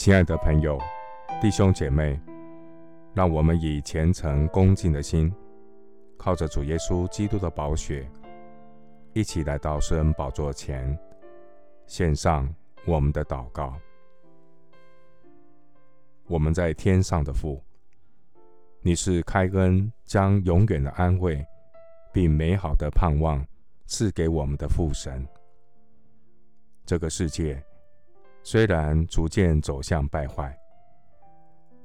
亲爱的朋友、弟兄姐妹，让我们以虔诚恭敬的心，靠着主耶稣基督的宝血，一起来到施恩宝座前，献上我们的祷告。我们在天上的父，你是开恩将永远的安慰，并美好的盼望赐给我们的父神。这个世界。虽然逐渐走向败坏，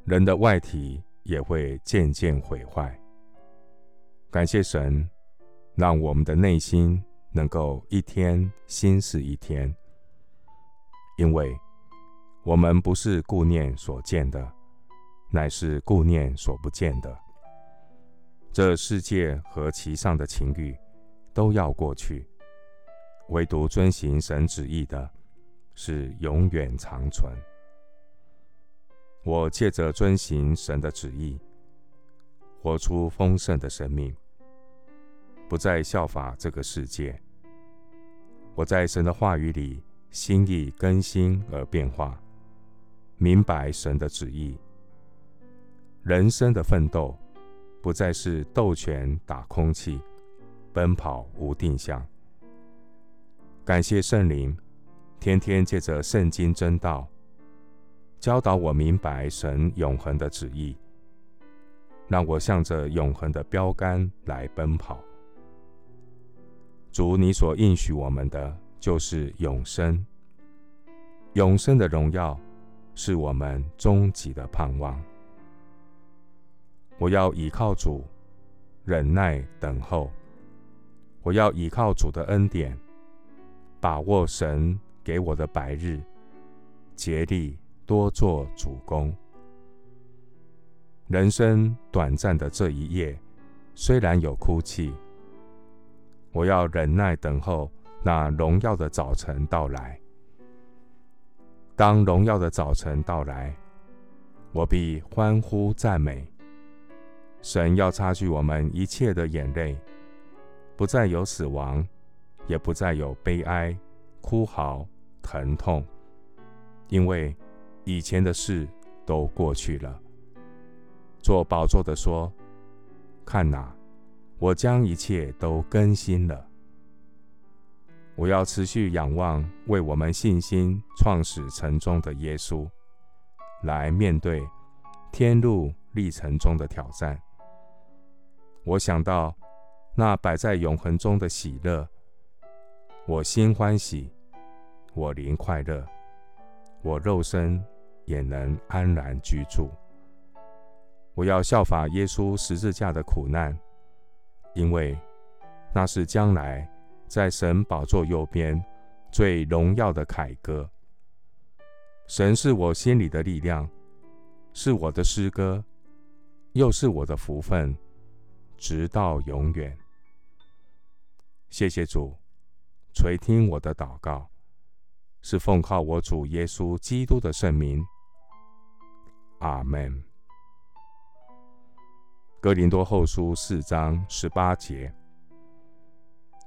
人的外体也会渐渐毁坏。感谢神，让我们的内心能够一天新似一天，因为我们不是顾念所见的，乃是顾念所不见的。这世界和其上的情欲都要过去，唯独遵行神旨意的。是永远长存。我借着遵行神的旨意，活出丰盛的生命，不再效法这个世界。我在神的话语里，心意更新而变化，明白神的旨意。人生的奋斗，不再是斗拳打空气，奔跑无定向。感谢圣灵。天天借着圣经真道，教导我明白神永恒的旨意，让我向着永恒的标杆来奔跑。主，你所应许我们的就是永生，永生的荣耀是我们终极的盼望。我要倚靠主，忍耐等候；我要倚靠主的恩典，把握神。给我的白日，竭力多做主工。人生短暂的这一夜，虽然有哭泣，我要忍耐等候那荣耀的早晨到来。当荣耀的早晨到来，我必欢呼赞美。神要擦去我们一切的眼泪，不再有死亡，也不再有悲哀、哭嚎。疼痛，因为以前的事都过去了。坐宝座的说：“看哪，我将一切都更新了。”我要持续仰望为我们信心创始成终的耶稣，来面对天路历程中的挑战。我想到那摆在永恒中的喜乐，我心欢喜。我灵快乐，我肉身也能安然居住。我要效法耶稣十字架的苦难，因为那是将来在神宝座右边最荣耀的凯歌。神是我心里的力量，是我的诗歌，又是我的福分，直到永远。谢谢主，垂听我的祷告。是奉靠我主耶稣基督的圣名，阿门。哥林多后书四章十八节。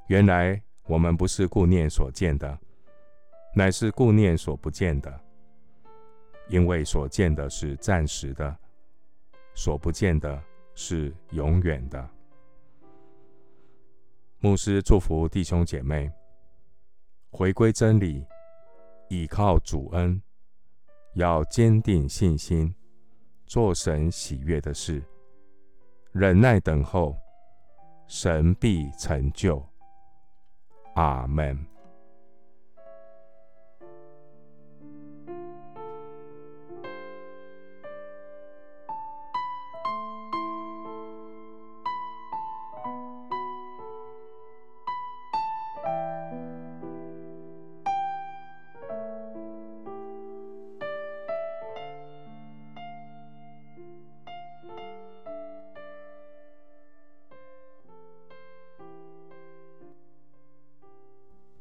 原来我们不是顾念所见的，乃是顾念所不见的，因为所见的是暂时的，所不见的是永远的。牧师祝福弟兄姐妹，回归真理。倚靠主恩，要坚定信心，做神喜悦的事，忍耐等候，神必成就。阿门。